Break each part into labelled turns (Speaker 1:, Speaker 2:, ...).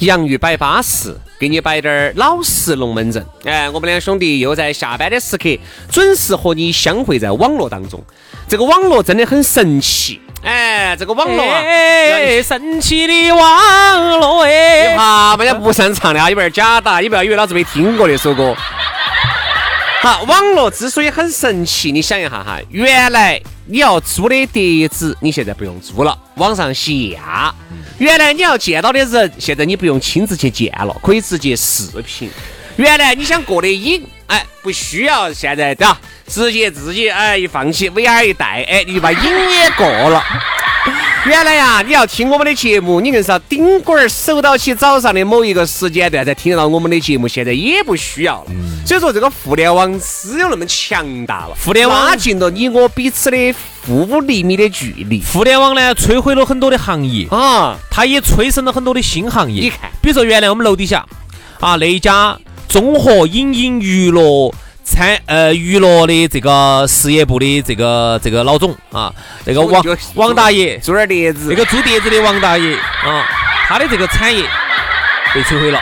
Speaker 1: 洋芋摆巴适，给你摆点儿老实龙门阵。哎，我们两兄弟又在下班的时刻准时和你相会在网络当中。这个网络真的很神奇。哎，这个网络啊，
Speaker 2: 神奇的网络哎，
Speaker 1: 啊，人家不擅长的啊，有点假打，你不要以为老子没听过那首歌。好，网络之所以很神奇，你想一下哈，原来你要租的碟子，你现在不用租了，网上下。原来你要见到的人，现在你不用亲自去见了，可以直接视频。原来你想过的瘾，哎，不需要现在对吧？直接自己哎一放起 VR 一戴，哎，你就把瘾也过了。原来呀，你要听我们的节目，你硬是要顶管儿守到起早上的某一个时间段才听得到我们的节目，现在也不需要了。所以说，这个互联网只有那么强大了，
Speaker 2: 互联网
Speaker 1: 拉近了你我彼此的负厘米的距离
Speaker 2: 互联网呢，摧毁了很多的行业，
Speaker 1: 啊！
Speaker 2: 它也催生了很多的新行业。
Speaker 1: 你看，
Speaker 2: 比如说原来我们楼底下啊那一家综合影音娱乐餐呃娱乐的这个事业部的这个这个老总啊，那个王王大爷，
Speaker 1: 做点碟子，
Speaker 2: 那个做碟子的王大爷啊，他的这个产业被摧毁了。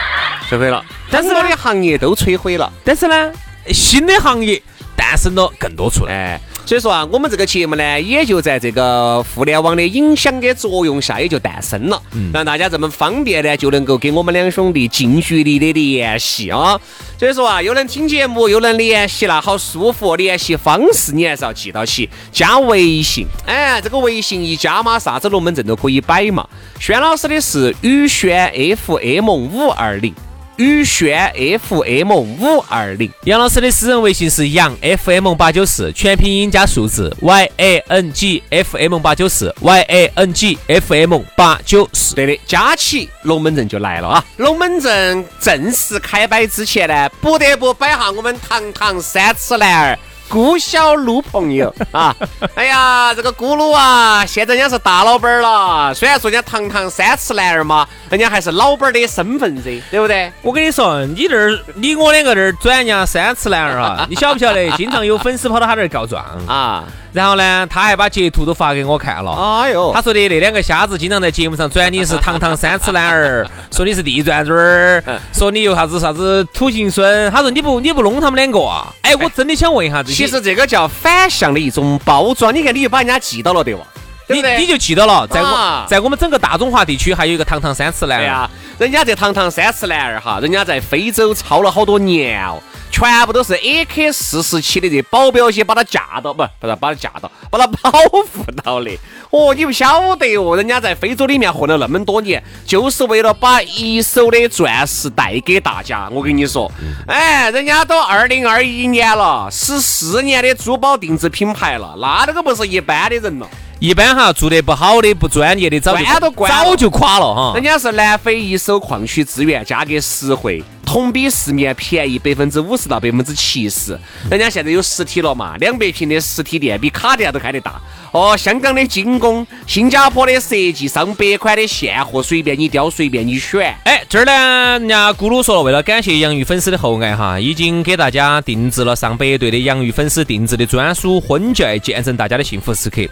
Speaker 1: 摧毁了，但是他的行业都摧毁了。
Speaker 2: 但是呢，新的行业诞生了更多出来。
Speaker 1: 哎，所以说啊，我们这个节目呢，也就在这个互联网的影响跟作用下，也就诞生了，让大家这么方便呢，就能够跟我们两兄弟近距离的联系啊。所以说啊，又能听节目，又能联系了，好舒服。联系方式你还是要记到起，加微信。哎，这个微信一加嘛，啥子龙门阵都可以摆嘛。轩老师的是宇轩 FM 五二零。宇轩 FM 五二零，
Speaker 2: 杨老师的私人微信是杨 FM 八九四，全拼音加数字 Y A N G F M 八九四 Y A N G F M 八九四。
Speaker 1: 对的，加起龙门阵就来了啊！龙门阵正式开摆之前呢，不得不摆下我们堂堂三尺男儿。顾小鹿朋友啊，哎呀，这个咕噜啊，现在人家是大老板儿了。虽然说人家堂堂三尺男儿嘛，人家还是老板儿的身份噻，对不对？
Speaker 2: 我跟你说，你这儿你我两个这儿转人家三尺男儿啊，你晓不晓得？经常有粉丝跑到他这儿告状
Speaker 1: 啊，
Speaker 2: 然后呢，他还把截图都发给我看了。
Speaker 1: 哎呦，
Speaker 2: 他说的那两个瞎子经常在节目上 转你是堂堂三尺男儿，说你是地转转儿，说你又啥子啥子土行孙。他说你不你不弄他们两个啊？哎，我真的想问一下这些
Speaker 1: 其实这个叫反向的一种包装。你看，你又把人家记到了，对吧？对
Speaker 2: 你你就记到了，在我、
Speaker 1: 啊
Speaker 2: 在我们整个大中华地区还有一个堂堂三尺男儿。
Speaker 1: 对呀、人家这堂堂三尺男儿哈，人家在非洲操了好多年哦，全部都是 AK 四十七的这保镖些把他架到，不不是把他架到，把他保护到的。哦，你不晓得哦，人家在非洲里面混了那么多年，就是为了把一手的钻石带给大家。我跟你说，哎，人家都二零二一年了，十四年的珠宝定制品牌了，那这个不是一般的人了。
Speaker 2: 一般哈做得不好的、不专业的，早就早就垮了哈
Speaker 1: 人。家是南非一手矿区资源，价格实惠，同比市面便宜百分之五十到百分之七十。人家现在有实体了嘛，两百平的实体店比卡地亚都开得大。哦，香港的精工，新加坡的设计，上百款的现货，随便你挑，随便你选。
Speaker 2: 哎，这儿呢，人家咕噜说了，为了感谢洋芋粉丝的厚爱哈，已经给大家定制了上百对的洋芋粉丝定制的专属婚戒，见证大家的幸福时刻。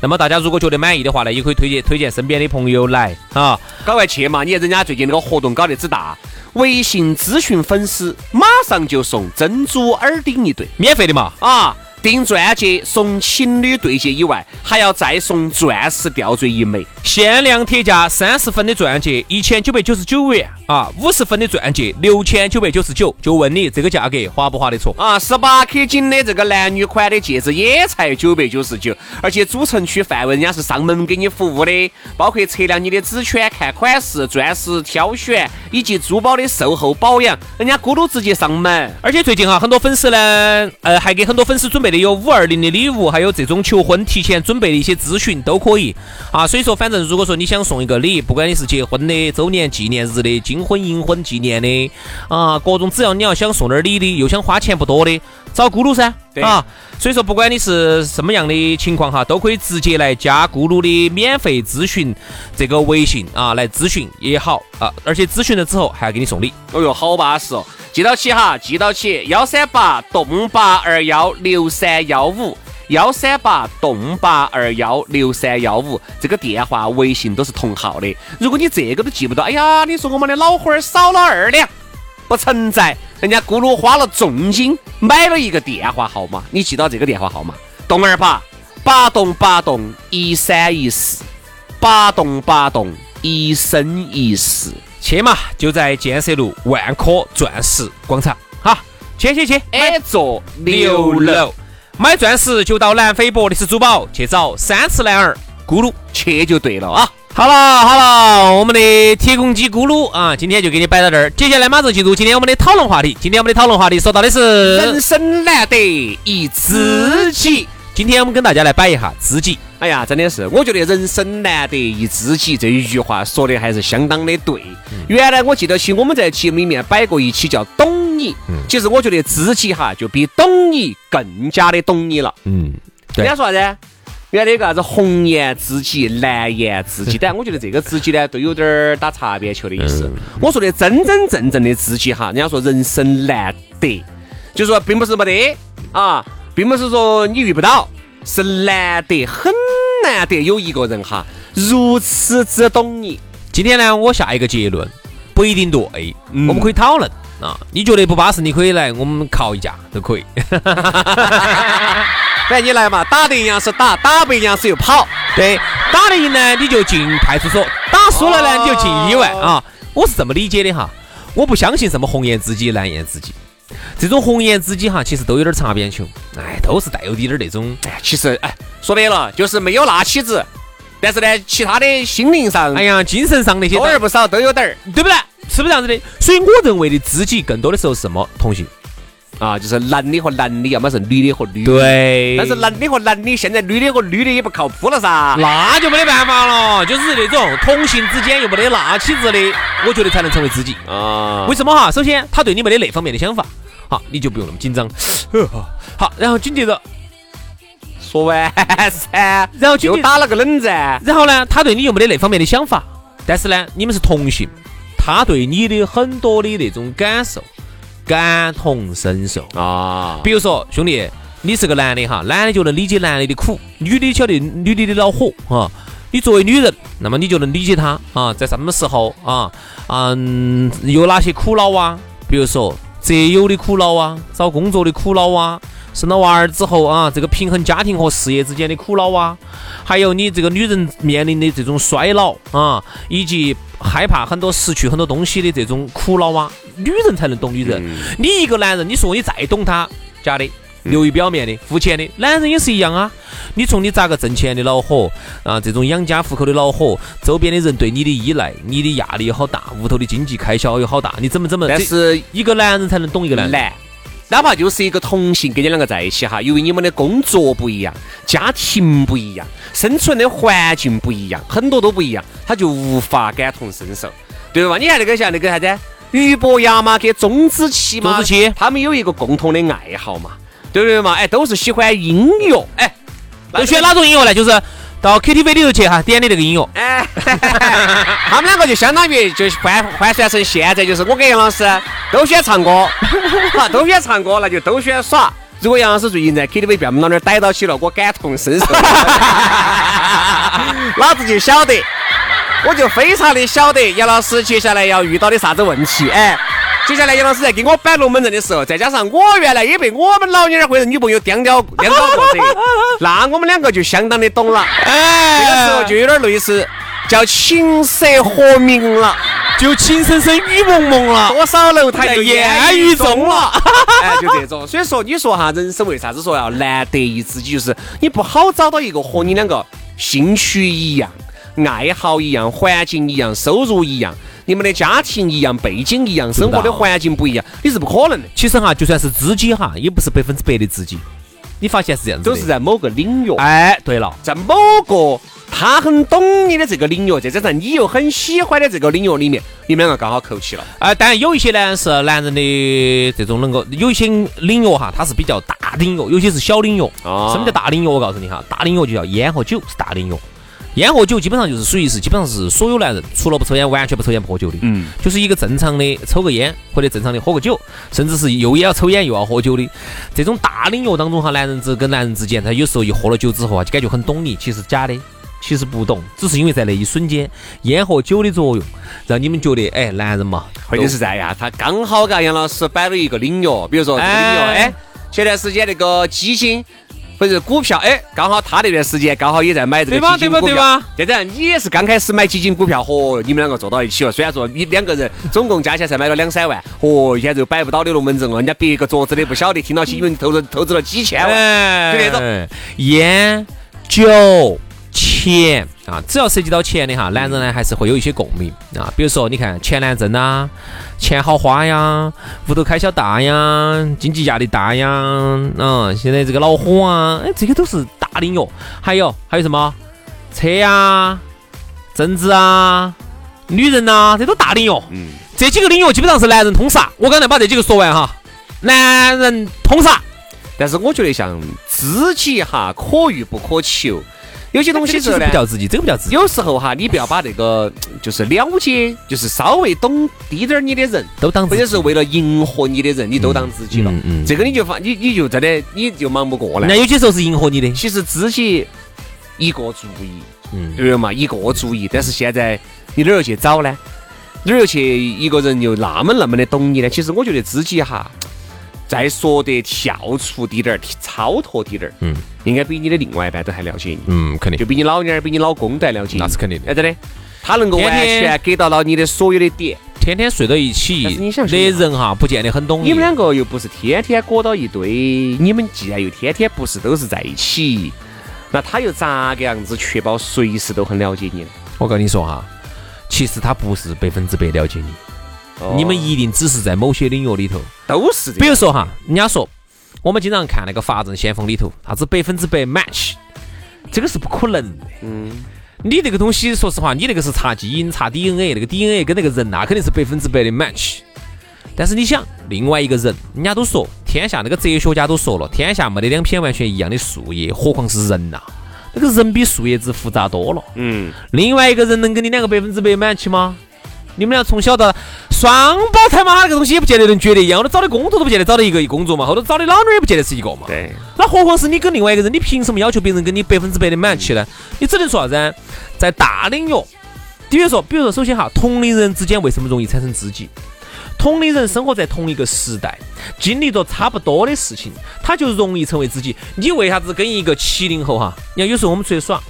Speaker 2: 那么大家如果觉得满意的话呢，也可以推荐推荐身边的朋友来啊。
Speaker 1: 赶快去嘛！你看人家最近那个活动搞得之大，微信咨询粉丝马上就送珍珠耳钉一对。
Speaker 2: 免费的嘛，
Speaker 1: 啊，订钻戒送情侣对戒以外，还要再送钻石吊坠一枚，
Speaker 2: 限量特价三十分的钻戒一千九百九十九元啊，五十分的钻戒六千九百九十九。就问你这个价格划不划得着
Speaker 1: 啊？十八 K 金的这个男女款的戒指也才九百九十九，而且主城区范围人家是上门给你服务的，包括测量你的指圈、看款式、钻石挑选以及珠宝的售后保养，人家咕噜直接上门。
Speaker 2: 而且最近哈，很多粉丝呢，呃，还给很多粉丝准备。有五二零的礼物，还有这种求婚提前准备的一些咨询都可以啊。所以说，反正如果说你想送一个礼，不管你是结婚的、周年纪念日的、金婚银婚纪念的啊，各种只要你要想送点礼的，又想花钱不多的，找咕噜噻啊。所以说，不管你是什么样的情况哈，都可以直接来加咕噜的免费咨询这个微信啊，来咨询也好啊。而且咨询了之后还要给你送礼。
Speaker 1: 哦哟，好巴适哦。记到起哈，记到起，幺三八栋八二幺六三幺五，幺三八栋八二幺六三幺五，这个电话、微信都是同号的。如果你这个都记不到，哎呀，你说我们的老花儿少了二两，不存在，人家咕噜花了重金买了一个电话号码，你记到这个电话号码，栋二八八栋八栋一三一四，八栋八栋一生一世。
Speaker 2: 去嘛，就在建设路万科钻石广场。哈，去去去
Speaker 1: ，A 座六楼，
Speaker 2: 买钻石就到南非博利斯珠宝去找三次男儿咕噜，
Speaker 1: 去就对了啊。
Speaker 2: 好了好了，我们的铁公鸡咕噜啊，今天就给你摆到这儿。接下来马上进入今天我们的讨论话题。今天我们的讨论话题说到的是
Speaker 1: 人生难得一知己。
Speaker 2: 今天我们跟大家来摆一下知己。
Speaker 1: 哎呀，真的是，我觉得人生难得一知己这一句话说的还是相当的对。原来我记得起我们在节目里面摆过一期叫懂你，其实我觉得知己哈就比懂你更加的懂你了。嗯，人家说啥子？原来那个啥子红颜知己、蓝颜知己，但我觉得这个知己呢都有点打擦边球的意思。我说的真真正正的知己哈，人家说人生难得，就说并不是没得啊，并不是说你遇不到。是难得很难得有一个人哈如此之懂你。
Speaker 2: 今天呢，我下一个结论不一定对，我们可以讨论啊。你觉得不巴适，你可以来我们靠一架都可以。
Speaker 1: 反正你来嘛，打得赢是打，打不赢是又跑。
Speaker 2: 对，打得赢呢你就进派出所，打输了呢你就进医院啊。我是这么理解的哈，我不相信什么红颜知己、蓝颜知己。这种红颜知己哈，其实都有点擦边球，哎，都是带有点点那种，
Speaker 1: 哎，其实哎，说白了就是没有那妻子，但是呢，其他的心灵上，
Speaker 2: 哎呀，精神上那些
Speaker 1: 多而不少都有点儿，
Speaker 2: 对不对？是不是这样子的？所以我认为的知己更多的时候是什么？同性
Speaker 1: 啊，就是男的和男的，要么是女的和女
Speaker 2: 的。对。
Speaker 1: 但是男的和男的，现在女的和女的也不靠谱了噻。
Speaker 2: 那就没得办法了，就是那种同性之间又没得那妻子的，我觉得才能成为知己啊。为什么哈？首先，他对你没得那方面的想法。好，你就不用那么紧张。好，然后紧接着
Speaker 1: 说完噻，
Speaker 2: 然后
Speaker 1: 就打了个冷战。
Speaker 2: 然后呢，他对你又没得那方面的想法，但是呢，你们是同性，他对你的很多的那种感受感同身受啊。比如说，兄弟，你是个男的哈，男的就能理解男的的苦，女的晓得女的的恼火哈。你作为女人，那么你就能理解她啊，在什么时候啊，嗯，有哪些苦恼啊？比如说。择友的苦恼啊，找工作的苦恼啊，生了娃儿之后啊，这个平衡家庭和事业之间的苦恼啊，还有你这个女人面临的这种衰老啊，以及害怕很多失去很多东西的这种苦恼啊，女人才能懂女人。你一个男人，你说你再懂他，假的。流于表面的、肤浅的，男人也是一样啊。你从你咋个挣钱的恼火啊，这种养家糊口的恼火，周边的人对你的依赖，你的压力有好大，屋头的经济开销有好大，你怎么怎么？
Speaker 1: 但是
Speaker 2: 一个男人才能懂一个男人。
Speaker 1: 难，哪怕就是一个同性跟你两个在一起哈，由于你们的工作不一样，家庭不一样，生存的环境不一样，很多都不一样，他就无法感同身受，对吧？你看那个像那个啥子，俞伯牙嘛，跟钟子期嘛，
Speaker 2: 钟子期，
Speaker 1: 他们有一个共同的爱好嘛。对不对嘛？哎，都是喜欢音乐，哎，
Speaker 2: 都选哪种音乐呢？就是到 KTV 里头去哈，点的那个音乐。哎，
Speaker 1: 他们两个就相当于就换换算成现在就是我跟杨老师都喜欢唱歌，好，都喜欢唱歌，那就都喜欢耍。如果杨老师最近在 KTV 被我们老儿逮到起了，我感同身受，老子就晓得，我就非常的晓得杨老师接下来要遇到的啥子问题，哎。接下来杨老师在给我摆龙门阵的时候，再加上我原来也被我们老娘儿或者女朋友颠掉颠倒过噻，那我们两个就相当的懂了。
Speaker 2: 哎，
Speaker 1: 这个时候就有点类似叫琴瑟和鸣了，
Speaker 2: 就情深深雨蒙蒙了，
Speaker 1: 多少楼台就烟雨中了。
Speaker 2: 了。
Speaker 1: 哎，就这种。所以说，你说哈，人生为啥子说要难得一知己？就是你不好找到一个和你两个兴趣一样、爱好一样、环境一样、收入一样。你们的家庭一样，背景一样，生活的环境不一样，你是不可能的。
Speaker 2: 其实哈，就算是知己哈，也不是百分之百的知己。你发现是这样子的？
Speaker 1: 都是在某个领域，
Speaker 2: 哎，对了，
Speaker 1: 在某个他很懂你的这个领域，再加上你又很喜欢的这个领域里面，你们两个刚好扣齐了。
Speaker 2: 啊，当然有一些呢是男人的这种能够，有一些领域哈，它是比较大领域，有些是小领域。
Speaker 1: 哦
Speaker 2: 什么叫大领域？我告诉你哈，大领域就叫烟和酒是大领域。烟和酒基本上就是属于是，基本上是所有男人除了不抽烟，完全不抽烟不喝酒的。
Speaker 1: 嗯，
Speaker 2: 就是一个正常的抽个烟或者正常的喝个酒，甚至是又要抽烟又要喝酒的这种大领域当中哈，男人之跟男人之间，他有时候一喝了酒之后啊，就感觉很懂你，其实假的。其实不懂，只是因为在那一瞬间，烟和酒的作用，让你们觉得，哎，男人嘛，
Speaker 1: 或者是在呀，他刚好嘎杨老师摆了一个领域，比如说这个领域，
Speaker 2: 哎
Speaker 1: 哎，前段时间那个基金。或者是股票，哎，刚好他那段时间刚好也在买这个
Speaker 2: 对吧
Speaker 1: 基金股票，
Speaker 2: 对吧
Speaker 1: 再这样，你也是刚开始买基金股票，嚯，你们两个坐到一起了。虽然说你两个人总共加起来才买了两三万，嚯，一天就摆不到的龙门阵了。人家别个桌子的不晓得，听到起你们投资投资了几千万，
Speaker 2: 哎，
Speaker 1: 就那
Speaker 2: 种烟、酒、钱啊，只要涉及到钱的哈，男人呢还是会有一些共鸣啊。比如说，你看钱难挣啊，钱好花呀，屋头开销大呀，经济压力大呀，嗯，现在这个恼火啊，哎，这些都是大领域。还有还有什么车呀、政治啊、女人呐、这都大领域。
Speaker 1: 嗯，
Speaker 2: 这几个领域基本上是男人通杀。我刚才把这几个说完哈，男人通杀。
Speaker 1: 但是我觉得像知己哈，可遇不可求，有些东西是呢
Speaker 2: 不叫自己，这个不叫自己，
Speaker 1: 有时候哈，你不要把那个就是了解，就是稍微懂滴点儿你的人，
Speaker 2: 都当
Speaker 1: 或者是为了迎合你的人，你都当知己了。
Speaker 2: 嗯嗯
Speaker 1: 这个你就发，你你就真的你就忙不过来
Speaker 2: 那。有些时候是迎合你的，
Speaker 1: 其实知己一个主意，
Speaker 2: 嗯
Speaker 1: 对不对嘛？一个主意，但是现在你哪儿又去找呢？哪儿又去一个人又那么那么的懂你呢？其实我觉得知己哈，再说得跳出滴点儿、超脱滴点儿，
Speaker 2: 嗯。
Speaker 1: 应该比你的另外一半都还了解你。
Speaker 2: 嗯，肯定。
Speaker 1: 就比你老娘儿、比你老公都还了解你，
Speaker 2: 那是肯定的。
Speaker 1: 哎，真的，他能够完全给到了你的所有的点。
Speaker 2: 天天睡到一起
Speaker 1: 但是你想
Speaker 2: 的人哈，不见得很懂
Speaker 1: 你。们两个又不是天天裹到一堆，你们既然又天天不是都是在一起，那他又咋个样子确保随时都很了解你呢？
Speaker 2: 我跟你说哈，其实他不是百分之百了解你，
Speaker 1: 哦
Speaker 2: 你们一定只是在某些领域里头，
Speaker 1: 都是这样。
Speaker 2: 比如说哈，人家说我们经常看那个《法证先锋》里头，啥子百分之百 match，这个是不可能的。
Speaker 1: 嗯，
Speaker 2: 你那个东西，说实话，你那个是查基因、查 DNA，那个 DNA 跟那个人那、肯定是百分之百的 match。但是你想，另外一个人，人家都说天下那个哲学家都说了，天下没得两片完全一样的树叶，何况是人呐、那个人比树叶子复杂多了。
Speaker 1: 嗯，
Speaker 2: 另外一个人能跟你两个百分之百 match 吗？你们俩从小到双胞胎嘛，那个东西也不见得能绝对一样，我都找的工作都不见得找到一个工作嘛，后头找的老妞也不见得是一个嘛。
Speaker 1: 对，
Speaker 2: 那何况是你跟另外一个人，你凭什么要求别人跟你百分之百的 match 呢？你只能说啥子？在大领域，比如说，比如说，首先哈，同龄人之间为什么容易产生知己？同龄人生活在同一个时代，经历着差不多的事情，他就容易成为知己。你为啥子跟一个七零后哈？你看有时候我们出去耍，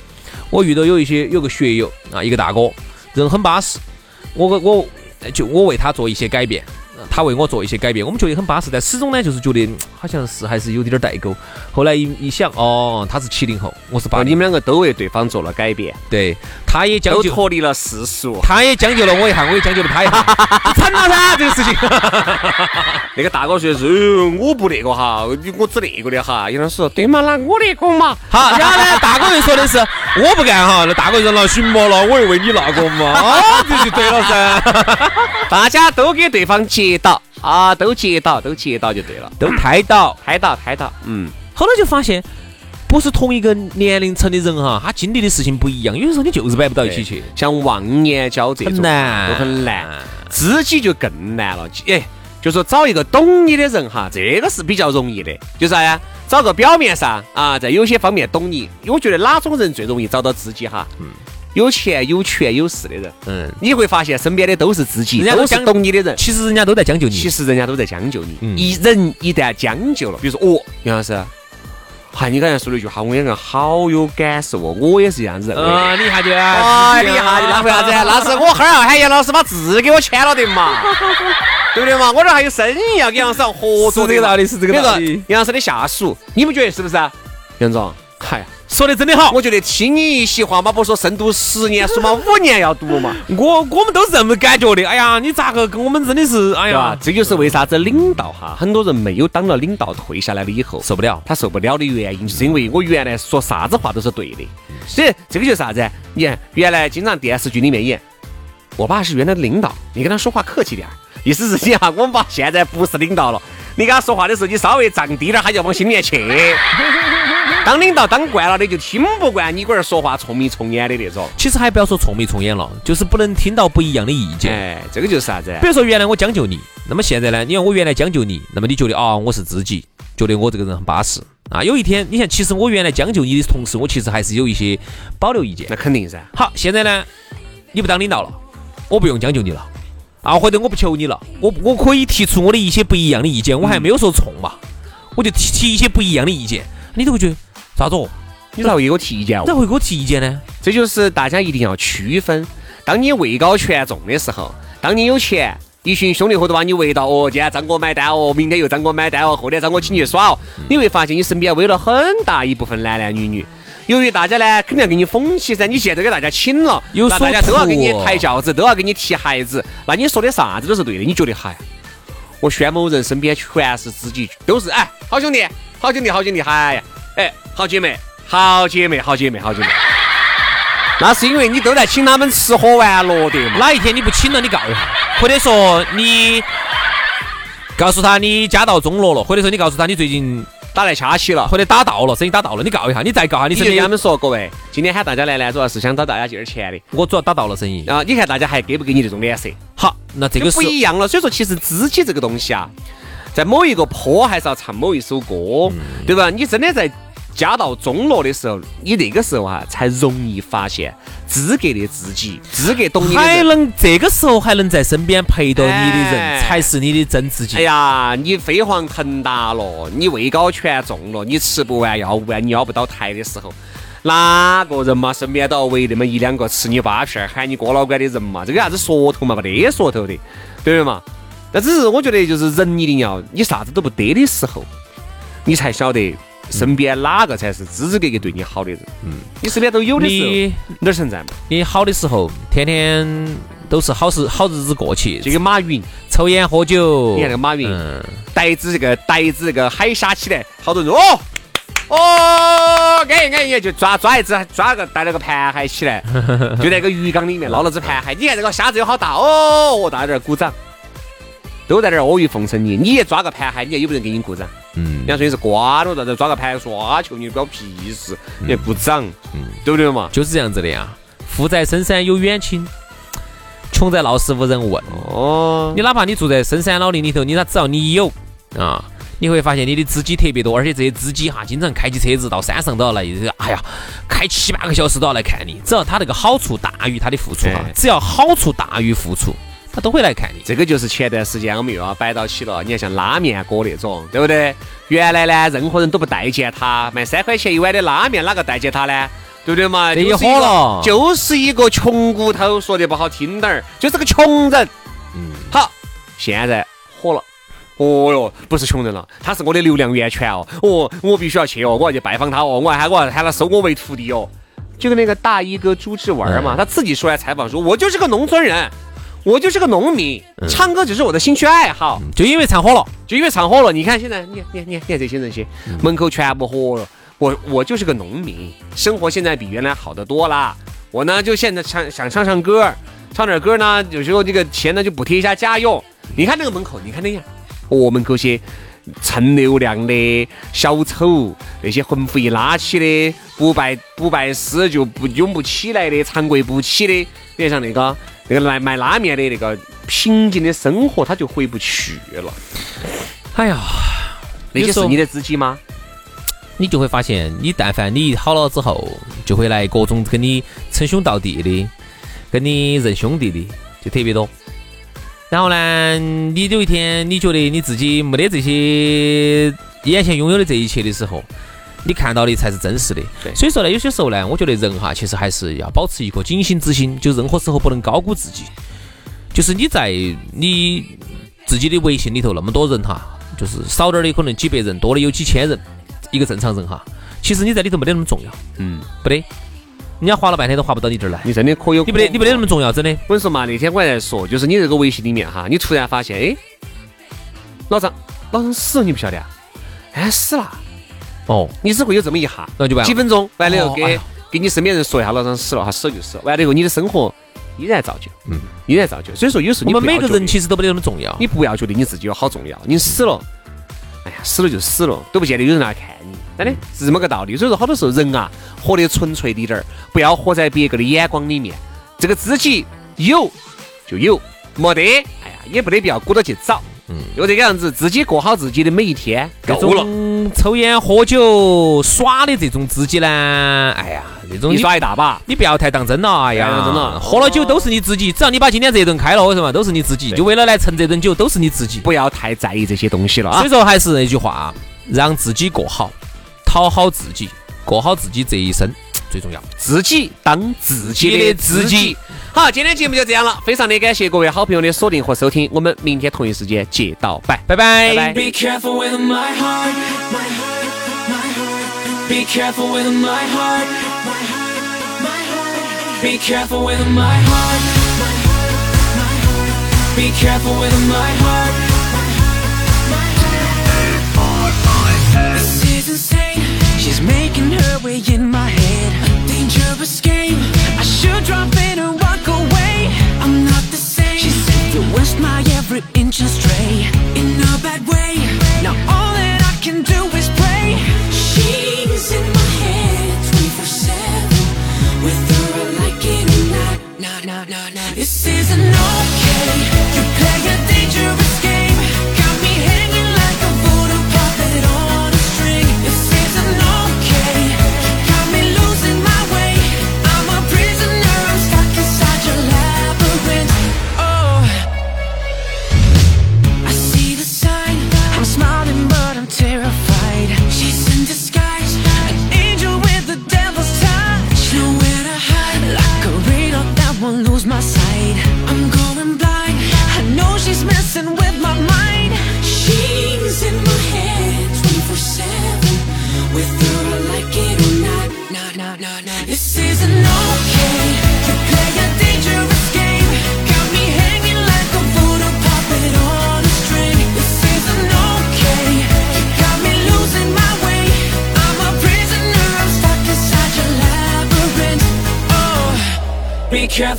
Speaker 2: 我遇到有一些有个学友啊，一个大哥，人很巴适，我我就我为他做一些改变。他为我做一些改变，我们觉得很巴适，但始终呢，就是觉得嗯好像是还是有点儿代沟。后来一一想，哦，他是七零后，我是八
Speaker 1: 你们两个都为对方做了改变，
Speaker 2: 对，他也将就，
Speaker 1: 脱离了世俗。
Speaker 2: 他也将就了我一下，我也将就 了他一下，就成了噻这个事情。
Speaker 1: 那个大哥说的是，呃我不那个哈，我只那个的哈。杨老师说，对嘛，那我那个嘛。
Speaker 2: 好，然后呢，大哥又说的是我不干哈，那大哥就那行嘛，那我又为你那个嘛，啊，这就对了噻，
Speaker 1: 大家都给对方接到啊，都接到，都接到就对了，
Speaker 2: 都猜到。
Speaker 1: 猜到，猜到，嗯，
Speaker 2: 后来就发现，不是同一个年龄层的人哈，他经历的事情不一样，有的时候你就是摆不到一起去。
Speaker 1: 像忘年交这种
Speaker 2: 很难
Speaker 1: 都很难，知己就更难了。哎，就说找一个懂你的人哈，这个是比较容易的。就啥呀？找个表面上啊，在有些方面懂你。我觉得哪种人最容易找到知己哈？嗯，有钱有权有势的人，
Speaker 2: 嗯，
Speaker 1: 你会发现身边的都是知己，
Speaker 2: 人家都是
Speaker 1: 懂你的人。
Speaker 2: 其实人家都在将就你。
Speaker 1: 其实人家都在将就你，
Speaker 2: 嗯
Speaker 1: 一人一旦将就了，比如说哦，杨老师，嗨，你刚才说了一句话，我两个好有感受哦，我也是这样子认为的。
Speaker 2: 啊，你一下就
Speaker 1: 哎，你一下就那为啥子？那是我哈儿要喊杨老师把字给我签了的嘛，对不对嘛？我这还有生意要跟杨老师合作
Speaker 2: 这个道理是这个道理
Speaker 1: 杨老师的下属，你们觉得是不是？杨总，嗨呀，
Speaker 2: 说的真的好。
Speaker 1: 我觉得听你一席话嘛，不说深读十年书嘛，五年要读嘛，
Speaker 2: 我我们都是这么感觉的。哎呀，你咋个跟我们真的是，哎呀？，
Speaker 1: 这就是为啥子领导哈，很多人没有当了领导退下来了以后
Speaker 2: 受不了。
Speaker 1: 他受不了的原因，就是因为我原来说啥子话都是对的。所以这个就是啥子？你看，原来经常电视剧里面演，我爸是原来的领导，你跟他说话客气点儿。意思是你哈，我们爸现在不是领导了，你跟他说话的时候，你稍微降低点儿，他就往心里面去。当领导当惯了的，就听不惯你龟儿说话冲眉冲眼的那种。
Speaker 2: 其实还不要说冲眉冲眼了，就是不能听到不一样的意见。
Speaker 1: 哎，这个就是啥子？
Speaker 2: 比如说原来我将就你，那么现在呢？你看我原来将就你，那么你觉得啊、我是知己，觉得我这个人很巴适啊。有一天，你看，其实我原来将就你的同时，我其实还是有一些保留意见。
Speaker 1: 那肯定噻。
Speaker 2: 好，现在呢，你不当领导了，我不用将就你了啊，或者我不求你了，我我可以提出我的一些不一样的意见，我还没有说冲嘛，我就提提一些不一样的意见，你都会觉得啥子哦？
Speaker 1: 你咋会给我提意见哦？
Speaker 2: 咋会给我提意见呢？
Speaker 1: 这就是大家一定要区分。当你位高权重的时候，当你有钱，一群兄弟伙都把你围到，哦，今天张哥买单哦，明天又张哥买单哦，后天张哥请你去耍哦，你会发现你身边围了很大一部分男男女女。由于大家呢，肯定要给你捧起噻，你现在给大家请了，
Speaker 2: 有
Speaker 1: 那大家都要给你抬轿子，都要给你提孩子，那你说的啥子都是对的。你觉得嗨，我宣某人身边全是知己，都是哎，好兄弟，好兄弟，好兄弟，嗨呀，哎，好姐妹，好姐妹，好姐妹，好姐妹。那是因为你都在请他们吃喝玩乐的嘛。
Speaker 2: 哪一天你不请了，你告一下，或者说你告诉他你家道中落了，或者说你告诉他你最近
Speaker 1: 打来掐起了。
Speaker 2: 或者打到了，生意打到了，你告一下，你再告下你身边
Speaker 1: 你就跟他们说，各位，今天喊大家来呢，主要是想找大家借点钱的。
Speaker 2: 我主要打到了生意。
Speaker 1: 啊，你看大家还给不给你这种脸色？
Speaker 2: 好，那这
Speaker 1: 这个
Speaker 2: 个是
Speaker 1: 不一样了。所以说，其实知己这个东西啊，在某一个坡还是要唱某一首歌，
Speaker 2: 嗯
Speaker 1: 对吧？你真的在家道中落的时候，你那个时候啊，才容易发现资格的自己，资格懂你的人。
Speaker 2: 还能这个时候还能在身边陪着你的
Speaker 1: 哎
Speaker 2: 人，才是你的真自己。
Speaker 1: 哎呀，你飞黄腾达了，你位高权重了，你吃不完要不完，你要不到台的时候，哪个人嘛身边都要围那么一两个吃你巴片儿喊你哥老倌的人嘛？这个啥子说头嘛？没得说头的，对不对嘛？那只是我觉得就是人一定要你啥子都不得的时候，你才晓得身边哪个才是支支格格对你好的人。嗯，你身边都有的时候
Speaker 2: 你
Speaker 1: 哪儿存在嘛？
Speaker 2: 你好的时候，天天都是好事好日子过去，
Speaker 1: 这个马云，
Speaker 2: 抽烟喝酒。
Speaker 1: 你看那个马云，
Speaker 2: 嗯，
Speaker 1: 逮只这个逮只这个海虾起来，好多人哦哦，安逸安逸，就抓抓一只，抓个带了个盘海起来，就在个鱼缸里面捞了只盘海。你看这个虾子有好大哦，大家在这儿鼓掌，都在这儿阿谀奉承你。你也抓个盘海，你还有没有人给你鼓掌？
Speaker 2: 嗯
Speaker 1: 人家说你是瓜了，在这抓个盘耍求，你关我屁事，你还鼓掌，对不对嘛？
Speaker 2: 就是这样子的呀。富在深山有远亲，穷在闹市无人问。
Speaker 1: 哦，
Speaker 2: 你哪怕你住在深山老林里头，你那只要你有啊，你会发现你的知己特别多，而且这些知己哈，经常开起车子到山上都要来，哎呀，开七八个小时都要来看你。只要他那个好处大于他的付出哈
Speaker 1: 哎，
Speaker 2: 只要好处大于付出，他都会来看你。
Speaker 1: 这个就是前段时间我们又要摆到起了，你看像拉面哥那种，对不对？原来呢，任何人都不待见他，卖三块钱一碗的拉面，哪个待见他呢？对不对嘛？
Speaker 2: 这一
Speaker 1: 就是一个
Speaker 2: 火了
Speaker 1: 就是一个穷骨头，说的不好听点儿，就是个穷人。嗯，好，现在火了。哦哟，不是穷人了，他是我的流量源泉哦。哦，我必须要去哦，我要去拜访他哦，我还喊我要喊他收我为徒弟哦。就跟那个大衣哥朱志文儿嘛，他自己出来采访说，我就是个农村人，我就是个农民，唱歌只是我的兴趣爱好。
Speaker 2: 就因为唱火了，
Speaker 1: 就因为唱火了，你看现在，你看，你看，你看，你看这些人些，门口全部火了。我我就是个农民，生活现在比原来好得多啦。我呢，就现在唱想唱唱歌，唱点歌呢，有时候这个钱呢就补贴一下家用。你看那个门口，你看那样，我，门口些蹭流量的小丑，那些魂不一拉起的，不拜不拜师就不涌不起来的，长跪不起的，你看像那个那个来卖拉面的那个平静的生活，他就回不去了。
Speaker 2: 哎呀，
Speaker 1: 那些是你的知己吗？
Speaker 2: 你就会发现，你但凡你好了之后，就会来各种跟你称兄道弟的，跟你认兄弟的，就特别多。然后呢，你有一天你觉得你自己没得这些眼前拥有的这一切的时候，你看到的才是真实的。所以说呢，有些时候呢，我觉得人哈，其实还是要保持一颗警醒之心，就任何时候不能高估自己。就是你在你自己的微信里头那么多人哈，就是少点儿的可能几百人，多的有几千人，一个正常人哈，其实你在里头没得那么重要，
Speaker 1: 嗯，
Speaker 2: 不得，人家划了半天都划不到你这儿来，
Speaker 1: 你真的可有，
Speaker 2: 你不得，你不得那么重要，真的。
Speaker 1: 我跟你说嘛，那天我还在说，就是你这个微信里面哈，你突然发现，哎，老张，老张死了，你不晓得啊？哎，死了，
Speaker 2: 哦，
Speaker 1: 你只会有这么一下，
Speaker 2: 那就
Speaker 1: 几分钟，完了以后给、给你身边人说一下，老张死了，他死了就死了，完了以后你的生活依然照旧，嗯，依然照旧。所以说有时候
Speaker 2: 我们每个人其实都没得那么重要。
Speaker 1: 你不要觉得你自己有好重要，你死了，哎呀，死了就死了，都不见得有人来看你，真的是这么个道理。所以说，好多时候人啊，活得纯粹一点儿，不要活在别个的眼光里面。这个知己有就有，没得，哎呀，也不得必要鼓捣去找。嗯，就这个样子，自己过好自己的每一天，
Speaker 2: 这
Speaker 1: 够了。
Speaker 2: 种抽烟喝酒耍的这种知己呢，哎呀，这种
Speaker 1: 耍一大把，
Speaker 2: 你不要太当真了，哎呀，
Speaker 1: 当真了
Speaker 2: 喝了酒都是你自己，只要你把今天这顿开了，我说嘛都是你自己？就为了来蹭这顿酒，都是你自己。
Speaker 1: 不要太在意这些东西了啊
Speaker 2: 所以。说还是那句话，让自己过好，讨好自己，过好自己这一生最重要。
Speaker 1: 自己当自己的自己。好，今天节目就这样了，非常的感谢各位好朋友的锁定和收听，我们明天同一时间接到拜，
Speaker 2: 拜拜。
Speaker 1: 拜。
Speaker 3: Be careful with my heart, my heart, my heart. Be careful with my heart, my heart, my heart. Be careful with my heart, my heart, my heart. Be careful with my heart, my heart, my heart. This is insane. She's making her way in my head. A dangerous game. I should drop in a. influenced my every inch and stray in a bad way. Now all that I can do is pray. She's in my head 24 7. With her, I like it or not. Nah, nah, nah, nah. This isn't okay.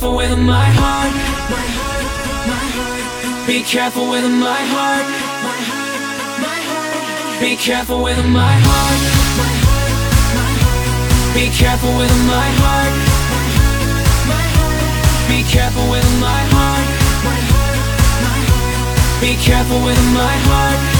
Speaker 3: Careful with my heart. My heart, my heart. Be careful with my heart. My heart. Be careful with my heart. My heart. Be careful with my heart. My heart. Be careful with my heart. My heart, my heart. Be careful with. My heart,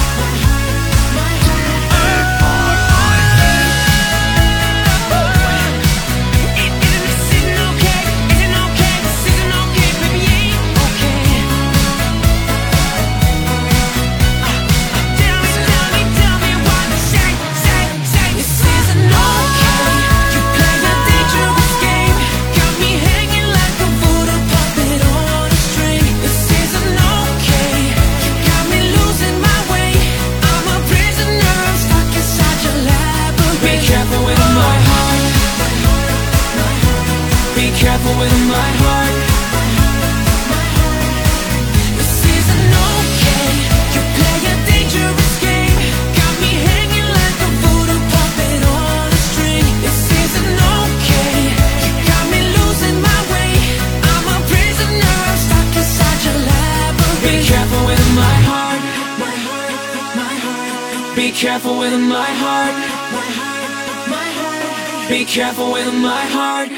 Speaker 3: careful with my heart.